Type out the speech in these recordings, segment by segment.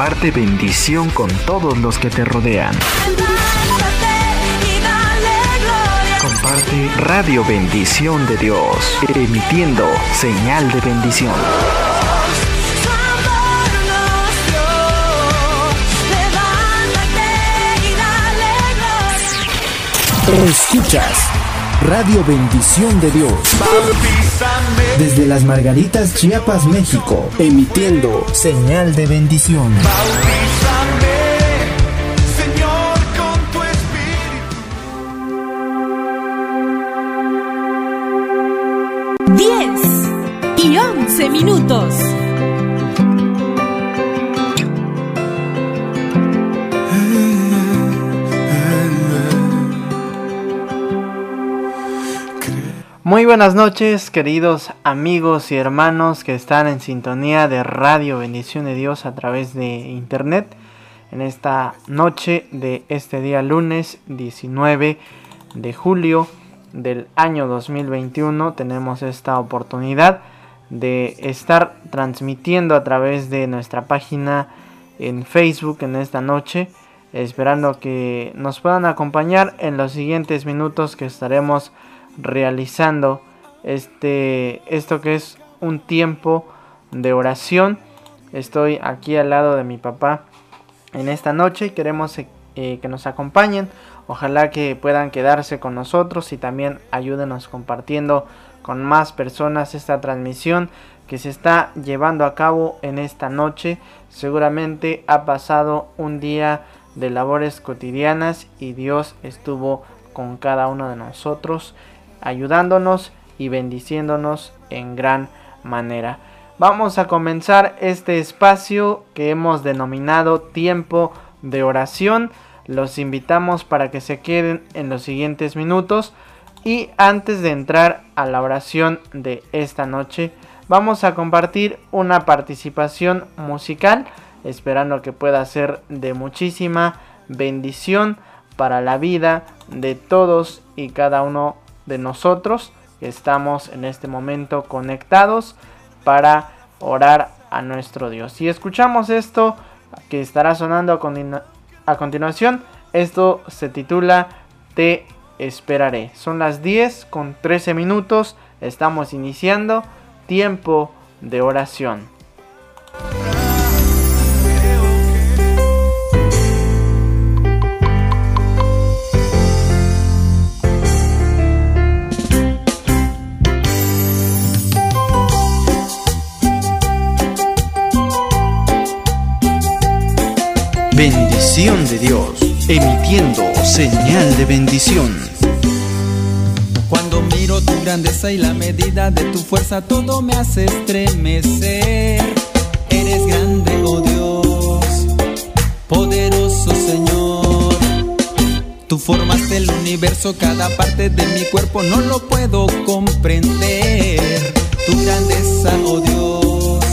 comparte bendición con todos los que te rodean. Comparte Radio Bendición de Dios, emitiendo señal de bendición. Escuchas Radio Bendición de Dios. Desde las Margaritas, Chiapas, México. Emitiendo señal de bendición. Muy buenas noches, queridos amigos y hermanos que están en sintonía de Radio Bendición de Dios a través de internet. En esta noche de este día lunes 19 de julio del año 2021 tenemos esta oportunidad de estar transmitiendo a través de nuestra página en Facebook en esta noche, esperando que nos puedan acompañar en los siguientes minutos que estaremos realizando este esto que es un tiempo de oración. Estoy aquí al lado de mi papá en esta noche y queremos eh, que nos acompañen. Ojalá que puedan quedarse con nosotros y también ayúdenos compartiendo con más personas esta transmisión que se está llevando a cabo en esta noche. Seguramente ha pasado un día de labores cotidianas y Dios estuvo con cada uno de nosotros ayudándonos y bendiciéndonos en gran manera. Vamos a comenzar este espacio que hemos denominado tiempo de oración. Los invitamos para que se queden en los siguientes minutos. Y antes de entrar a la oración de esta noche, vamos a compartir una participación musical, esperando que pueda ser de muchísima bendición para la vida de todos y cada uno de nosotros estamos en este momento conectados para orar a nuestro Dios. Si escuchamos esto que estará sonando a, continuación, esto se titula Te esperaré. Son las 10 con 13 minutos, estamos iniciando tiempo de oración. De Dios, emitiendo señal de bendición. Cuando miro tu grandeza y la medida de tu fuerza, todo me hace estremecer. Eres grande, oh Dios, poderoso Señor. Tú formaste el universo, cada parte de mi cuerpo no lo puedo comprender. Tu grandeza, oh Dios,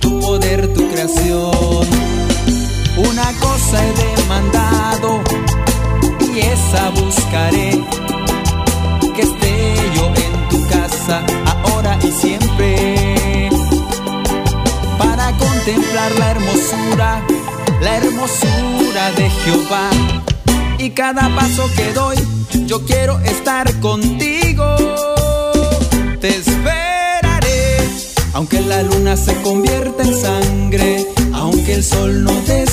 tu poder, tu creación una cosa he demandado y esa buscaré. Que esté yo en tu casa ahora y siempre. Para contemplar la hermosura, la hermosura de Jehová. Y cada paso que doy, yo quiero estar contigo. Te esperaré, aunque la luna se convierta en sangre aunque el sol no dé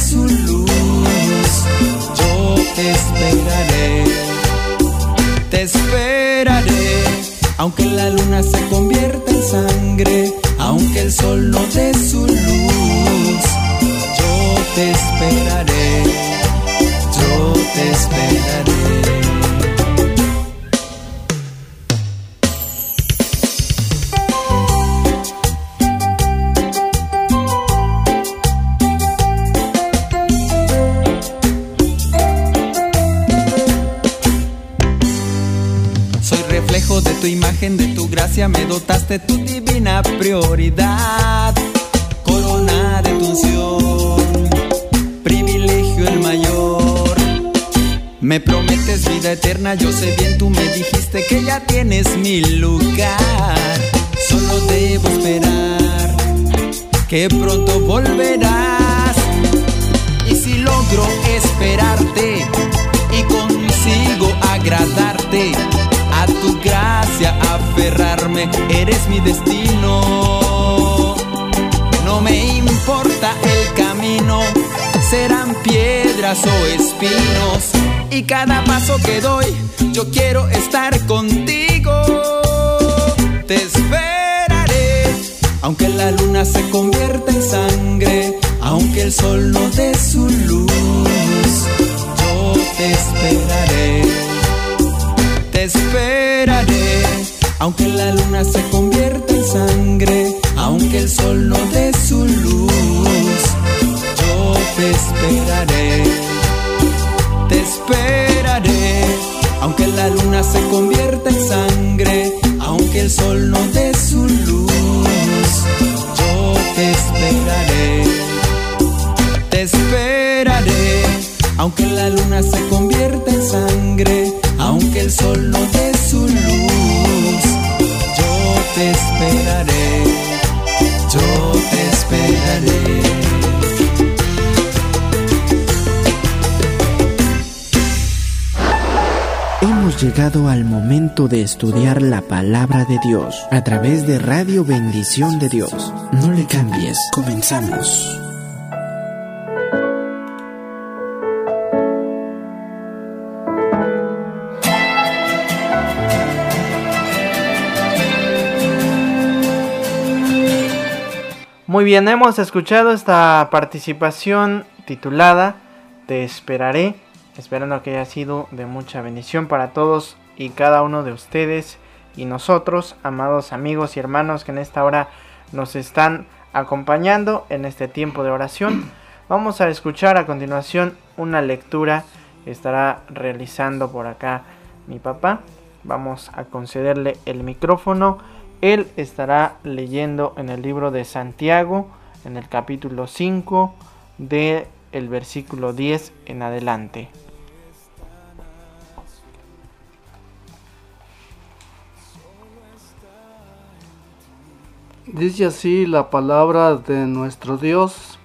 prometes vida eterna, yo sé bien, tú me dijiste que ya tienes mi lugar. Solo debo esperar que pronto volverás. logro esperarte y consigo agradarte. A tu gracia aferrarme, eres mi destino. No me importa el camino, serán piedras o espinos. Y cada paso que doy, yo quiero estar contigo. Te esperaré, aunque la luna se convierta en sangre, aunque el sol no dé su luz, yo te esperaré. Te esperaré, aunque la luna se convierta en sangre, aunque el sol no dé su luz, yo te esperaré. Esperaré, aunque la luna se convierta en sangre, aunque el sol no dé su luz, yo te esperaré. Te esperaré, aunque la luna se convierta en sangre, aunque el sol no dé su luz, yo te esperaré, yo te esperaré. Llegado al momento de estudiar la palabra de Dios a través de Radio Bendición de Dios. No le cambies, comenzamos. Muy bien, hemos escuchado esta participación titulada Te esperaré, esperando que haya sido de mucha bendición para todos y cada uno de ustedes y nosotros, amados amigos y hermanos que en esta hora nos están acompañando en este tiempo de oración. Vamos a escuchar a continuación una lectura que estará realizando por acá mi papá. Vamos a concederle el micrófono. Él estará leyendo en el libro de Santiago, en el capítulo 5, del el versículo 10 en adelante. Dice así la palabra de nuestro Dios.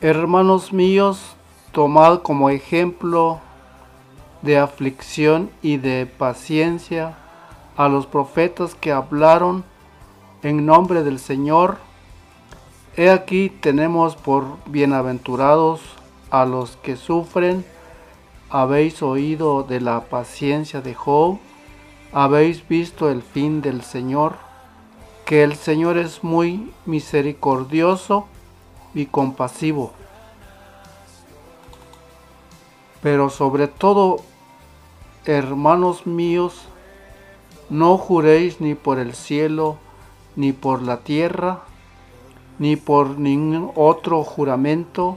Hermanos míos, tomad como ejemplo de aflicción y de paciencia a los profetas que hablaron en nombre del Señor. He aquí tenemos por bienaventurados a los que sufren. Habéis oído de la paciencia de Job, habéis visto el fin del Señor, que el Señor es muy misericordioso y compasivo. Pero sobre todo, hermanos míos, no juréis ni por el cielo, ni por la tierra, ni por ningún otro juramento,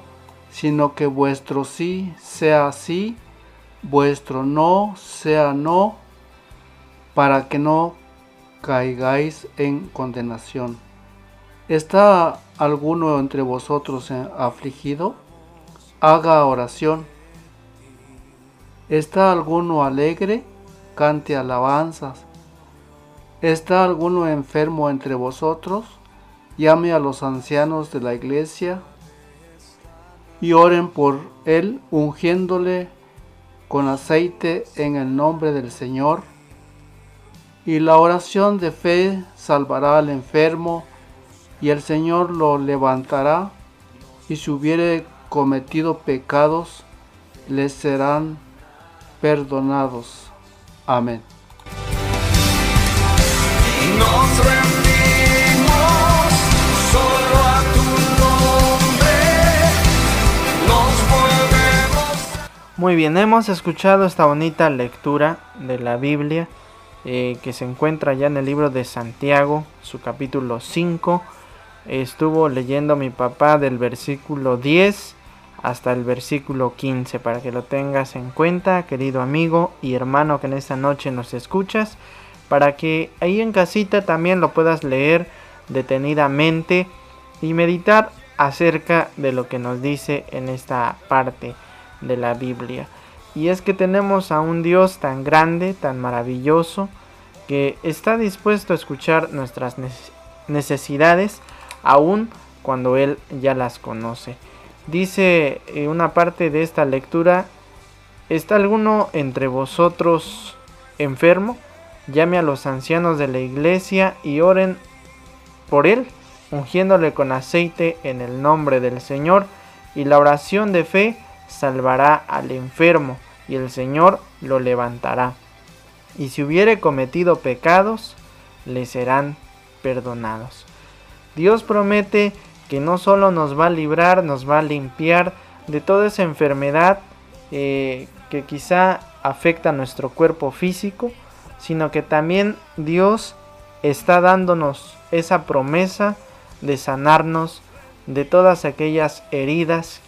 sino que vuestro sí sea sí, vuestro no sea no, para que no caigáis en condenación. ¿Está alguno entre vosotros afligido? Haga oración. ¿Está alguno alegre? Cante alabanzas. ¿Está alguno enfermo entre vosotros? Llame a los ancianos de la iglesia y oren por él, ungiéndole con aceite en el nombre del Señor. Y la oración de fe salvará al enfermo, y el Señor lo levantará, y si hubiere cometido pecados, les serán perdonados. Amén. Nos rendimos solo a tu nombre, nos volvemos. Muy bien, hemos escuchado esta bonita lectura de la Biblia eh, que se encuentra ya en el libro de Santiago, su capítulo 5. Estuvo leyendo mi papá del versículo 10 hasta el versículo 15 para que lo tengas en cuenta, querido amigo y hermano que en esta noche nos escuchas, para que ahí en casita también lo puedas leer detenidamente y meditar acerca de lo que nos dice en esta parte de la Biblia. Y es que tenemos a un Dios tan grande, tan maravilloso, que está dispuesto a escuchar nuestras necesidades, aun cuando Él ya las conoce. Dice eh, una parte de esta lectura, ¿está alguno entre vosotros enfermo? Llame a los ancianos de la iglesia y oren por él, ungiéndole con aceite en el nombre del Señor, y la oración de fe salvará al enfermo, y el Señor lo levantará. Y si hubiere cometido pecados, le serán perdonados. Dios promete que no solo nos va a librar, nos va a limpiar de toda esa enfermedad eh, que quizá afecta a nuestro cuerpo físico, sino que también Dios está dándonos esa promesa de sanarnos de todas aquellas heridas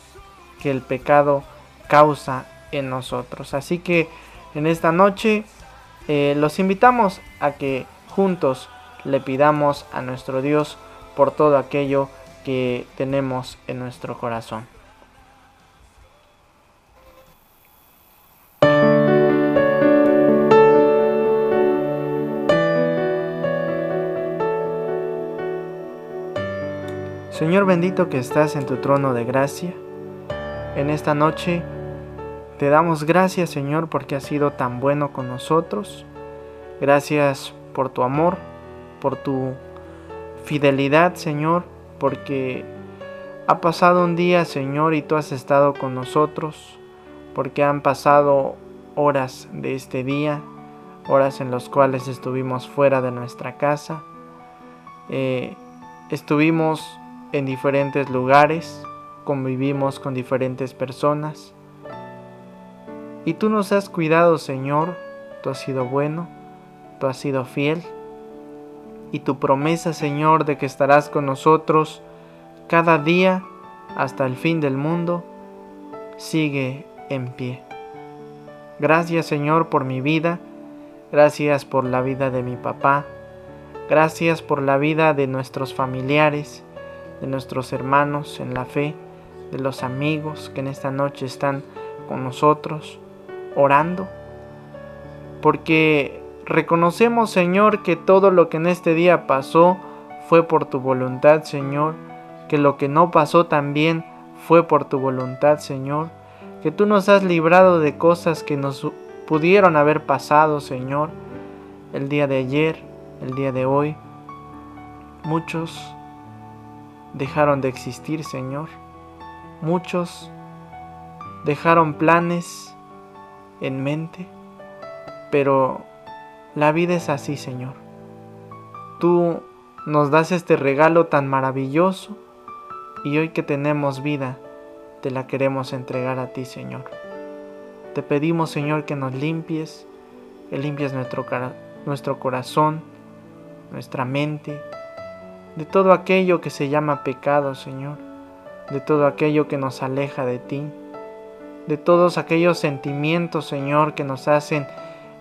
que el pecado causa en nosotros. Así que en esta noche eh, los invitamos a que juntos le pidamos a nuestro Dios por todo aquello que tenemos en nuestro corazón. Señor bendito que estás en tu trono de gracia, en esta noche te damos gracias Señor porque has sido tan bueno con nosotros. Gracias por tu amor, por tu fidelidad Señor, porque ha pasado un día Señor y tú has estado con nosotros, porque han pasado horas de este día, horas en las cuales estuvimos fuera de nuestra casa. Eh, estuvimos en diferentes lugares, convivimos con diferentes personas. Y tú nos has cuidado, Señor, tú has sido bueno, tú has sido fiel. Y tu promesa, Señor, de que estarás con nosotros cada día hasta el fin del mundo, sigue en pie. Gracias, Señor, por mi vida. Gracias por la vida de mi papá. Gracias por la vida de nuestros familiares de nuestros hermanos en la fe, de los amigos que en esta noche están con nosotros orando, porque reconocemos Señor que todo lo que en este día pasó fue por tu voluntad Señor, que lo que no pasó también fue por tu voluntad Señor, que tú nos has librado de cosas que nos pudieron haber pasado Señor, el día de ayer, el día de hoy. Muchos dejaron de existir, Señor. Muchos dejaron planes en mente, pero la vida es así, Señor. Tú nos das este regalo tan maravilloso y hoy que tenemos vida, te la queremos entregar a ti, Señor. Te pedimos, Señor, que nos limpies, que limpies nuestro, nuestro corazón, nuestra mente, de todo aquello que se llama pecado, Señor, de todo aquello que nos aleja de ti, de todos aquellos sentimientos, Señor, que nos hacen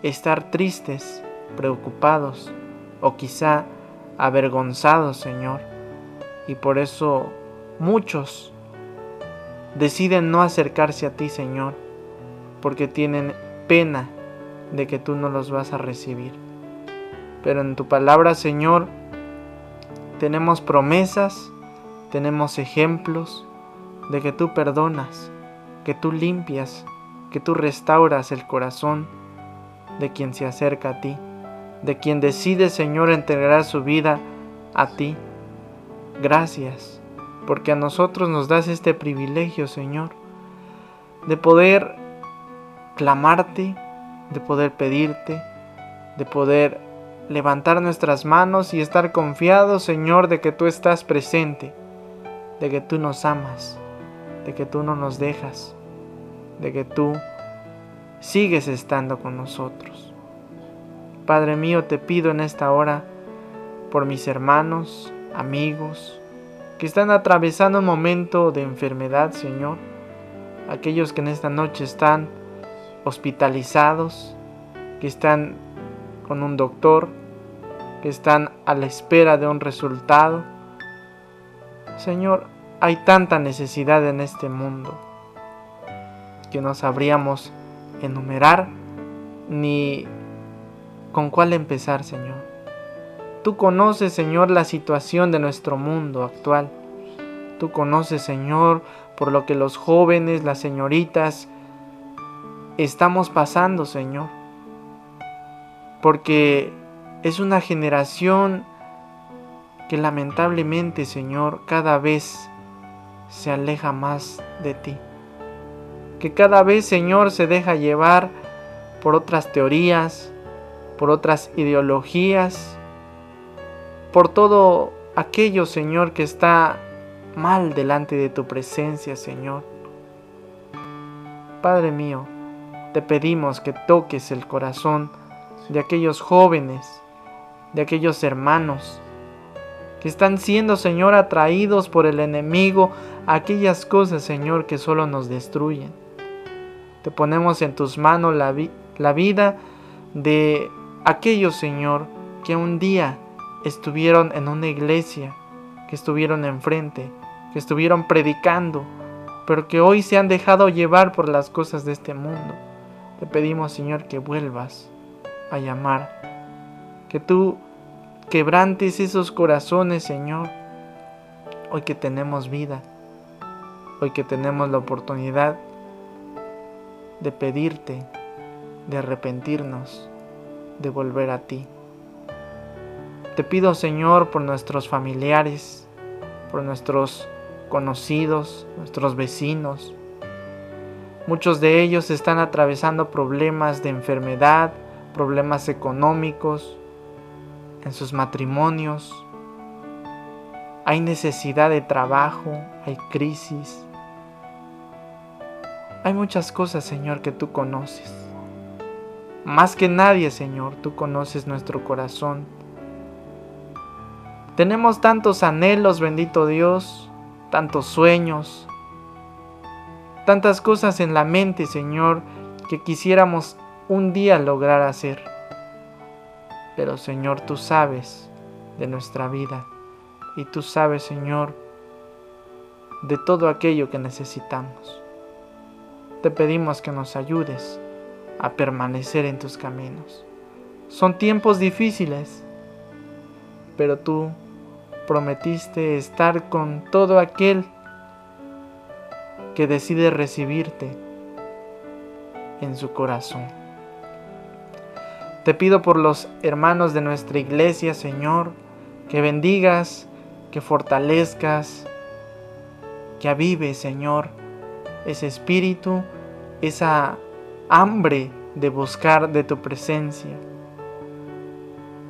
estar tristes, preocupados o quizá avergonzados, Señor. Y por eso muchos deciden no acercarse a ti, Señor, porque tienen pena de que tú no los vas a recibir. Pero en tu palabra, Señor, tenemos promesas, tenemos ejemplos de que tú perdonas, que tú limpias, que tú restauras el corazón de quien se acerca a ti, de quien decide, Señor, entregar su vida a ti. Gracias, porque a nosotros nos das este privilegio, Señor, de poder clamarte, de poder pedirte, de poder levantar nuestras manos y estar confiados, Señor, de que tú estás presente, de que tú nos amas, de que tú no nos dejas, de que tú sigues estando con nosotros. Padre mío, te pido en esta hora por mis hermanos, amigos, que están atravesando un momento de enfermedad, Señor, aquellos que en esta noche están hospitalizados, que están con un doctor, que están a la espera de un resultado. Señor, hay tanta necesidad en este mundo que no sabríamos enumerar ni con cuál empezar, Señor. Tú conoces, Señor, la situación de nuestro mundo actual. Tú conoces, Señor, por lo que los jóvenes, las señoritas, estamos pasando, Señor. Porque es una generación que lamentablemente, Señor, cada vez se aleja más de ti. Que cada vez, Señor, se deja llevar por otras teorías, por otras ideologías, por todo aquello, Señor, que está mal delante de tu presencia, Señor. Padre mío, te pedimos que toques el corazón de aquellos jóvenes, de aquellos hermanos, que están siendo, Señor, atraídos por el enemigo a aquellas cosas, Señor, que solo nos destruyen. Te ponemos en tus manos la, la vida de aquellos, Señor, que un día estuvieron en una iglesia, que estuvieron enfrente, que estuvieron predicando, pero que hoy se han dejado llevar por las cosas de este mundo. Te pedimos, Señor, que vuelvas a llamar, que tú quebrantes esos corazones, Señor, hoy que tenemos vida, hoy que tenemos la oportunidad de pedirte, de arrepentirnos, de volver a ti. Te pido, Señor, por nuestros familiares, por nuestros conocidos, nuestros vecinos. Muchos de ellos están atravesando problemas de enfermedad, problemas económicos, en sus matrimonios. Hay necesidad de trabajo, hay crisis. Hay muchas cosas, Señor, que tú conoces. Más que nadie, Señor, tú conoces nuestro corazón. Tenemos tantos anhelos, bendito Dios, tantos sueños, tantas cosas en la mente, Señor, que quisiéramos un día lograr hacer. Pero Señor, tú sabes de nuestra vida y tú sabes, Señor, de todo aquello que necesitamos. Te pedimos que nos ayudes a permanecer en tus caminos. Son tiempos difíciles, pero tú prometiste estar con todo aquel que decide recibirte en su corazón. Te pido por los hermanos de nuestra iglesia, Señor, que bendigas, que fortalezcas, que avives, Señor, ese espíritu, esa hambre de buscar de tu presencia.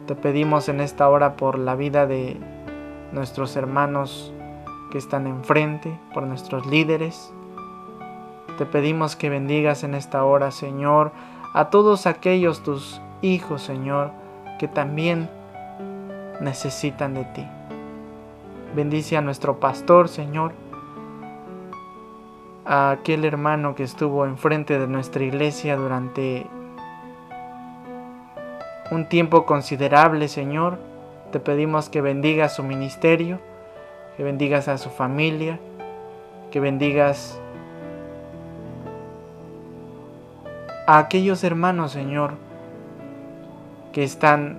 Te pedimos en esta hora por la vida de nuestros hermanos que están enfrente, por nuestros líderes. Te pedimos que bendigas en esta hora, Señor, a todos aquellos tus hijos, Señor, que también necesitan de ti. Bendice a nuestro pastor, Señor, a aquel hermano que estuvo enfrente de nuestra iglesia durante un tiempo considerable, Señor. Te pedimos que bendigas su ministerio, que bendigas a su familia, que bendigas a aquellos hermanos, Señor, que están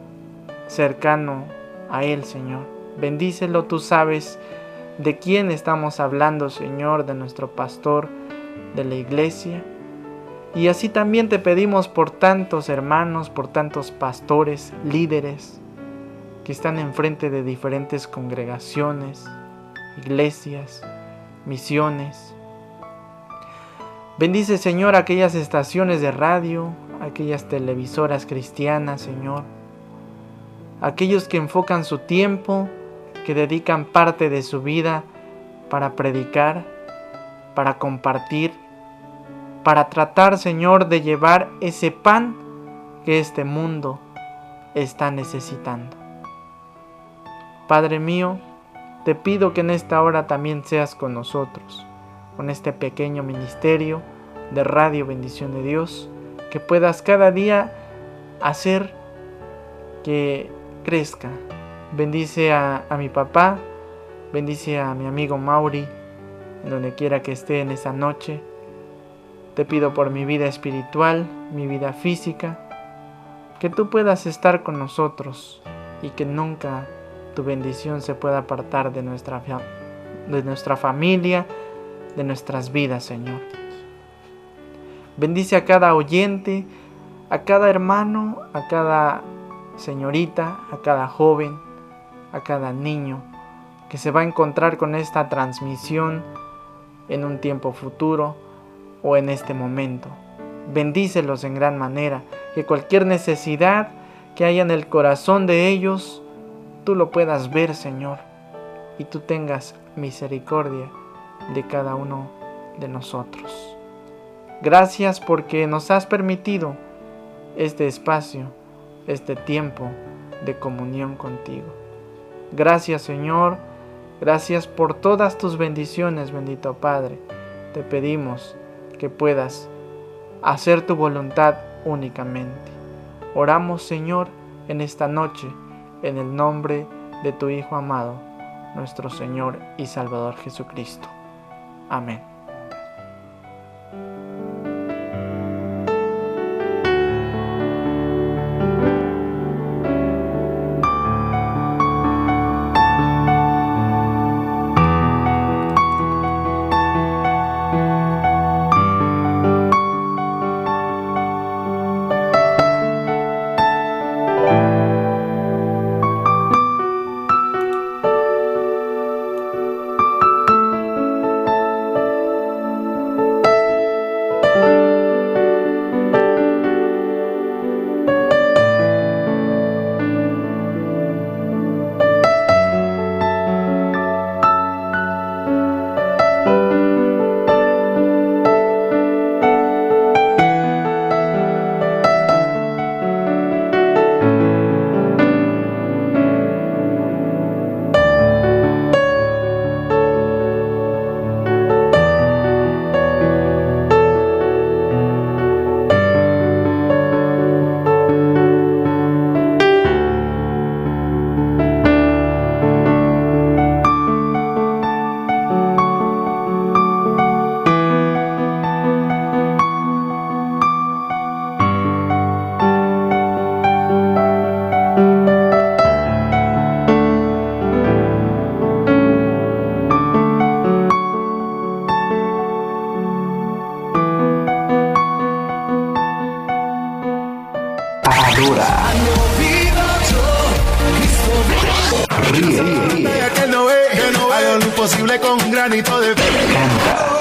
cercano a Él, Señor. Bendícelo, tú sabes de quién estamos hablando, Señor, de nuestro pastor de la iglesia. Y así también te pedimos por tantos hermanos, por tantos pastores, líderes, que están enfrente de diferentes congregaciones, iglesias, misiones. Bendice, Señor, aquellas estaciones de radio, aquellas televisoras cristianas, Señor. Aquellos que enfocan su tiempo, que dedican parte de su vida para predicar, para compartir, para tratar, Señor, de llevar ese pan que este mundo está necesitando. Padre mío, te pido que en esta hora también seas con nosotros, con este pequeño ministerio de Radio Bendición de Dios que puedas cada día hacer que crezca. Bendice a, mi papá, bendice a mi amigo Mauri, donde quiera que esté en esa noche. Te pido por mi vida espiritual, mi vida física, que tú puedas estar con nosotros y que nunca tu bendición se pueda apartar de nuestra, de nuestra familia, de nuestras vidas, Señor. Bendice a cada oyente, a cada hermano, a cada señorita, a cada joven, a cada niño que se va a encontrar con esta transmisión en un tiempo futuro o en este momento. Bendícelos en gran manera, que cualquier necesidad que haya en el corazón de ellos, tú lo puedas ver, Señor, y tú tengas misericordia de cada uno de nosotros. Gracias porque nos has permitido este espacio, este tiempo de comunión contigo. Gracias Señor, gracias por todas tus bendiciones, bendito Padre. Te pedimos que puedas hacer tu voluntad únicamente. Oramos Señor en esta noche en el nombre de tu Hijo amado, nuestro Señor y Salvador Jesucristo. Amén.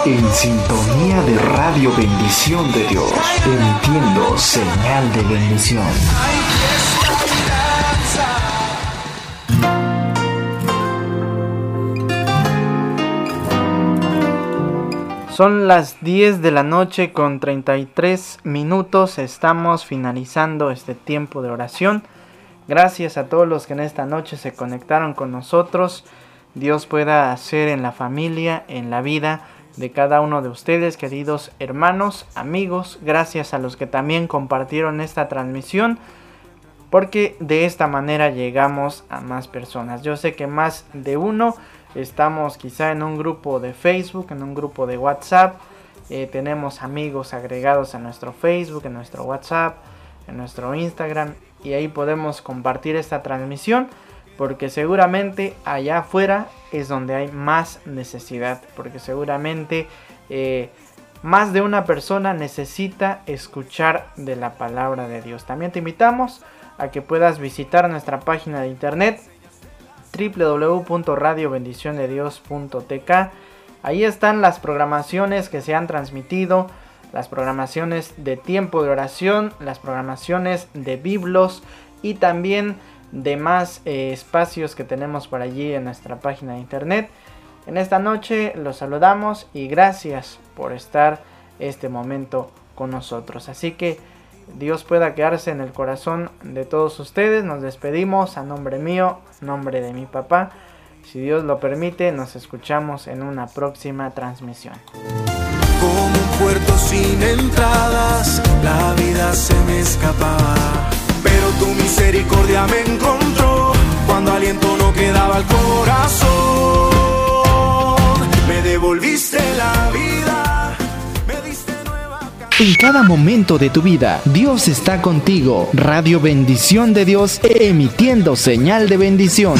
En sintonía de Radio Bendición de Dios, emitiendo señal de bendición. Son las 10 de la noche con 33 minutos. Estamos finalizando este tiempo de oración. Gracias a todos los que en esta noche se conectaron con nosotros. Dios pueda hacer en la familia, en la vida de cada uno de ustedes, queridos hermanos, amigos, gracias a los que también compartieron esta transmisión, porque de esta manera llegamos a más personas. Yo sé que más de uno estamos quizá en un grupo de Facebook, en un grupo de WhatsApp, eh, tenemos amigos agregados a nuestro Facebook, en nuestro WhatsApp, en nuestro Instagram, y ahí podemos compartir esta transmisión porque seguramente allá afuera es donde hay más necesidad, porque seguramente eh, más de una persona necesita escuchar de la palabra de Dios. También te invitamos a que puedas visitar nuestra página de internet www.radiobendiciondedios.tk. Ahí están las programaciones que se han transmitido, las programaciones de tiempo de oración, las programaciones de biblos y también demás eh, espacios que tenemos por allí en nuestra página de internet. En esta noche los saludamos y gracias por estar este momento con nosotros. Así que Dios pueda quedarse en el corazón de todos ustedes. Nos despedimos a nombre mío, nombre de mi papá. Si Dios lo permite, nos escuchamos en una próxima transmisión. Como un puerto sin entradas, la vida se me escapaba pero tu misericordia me encontró cuando aliento no quedaba al corazón. Me devolviste la vida. En cada momento de tu vida, Dios está contigo. Radio Bendición de Dios, emitiendo señal de bendición.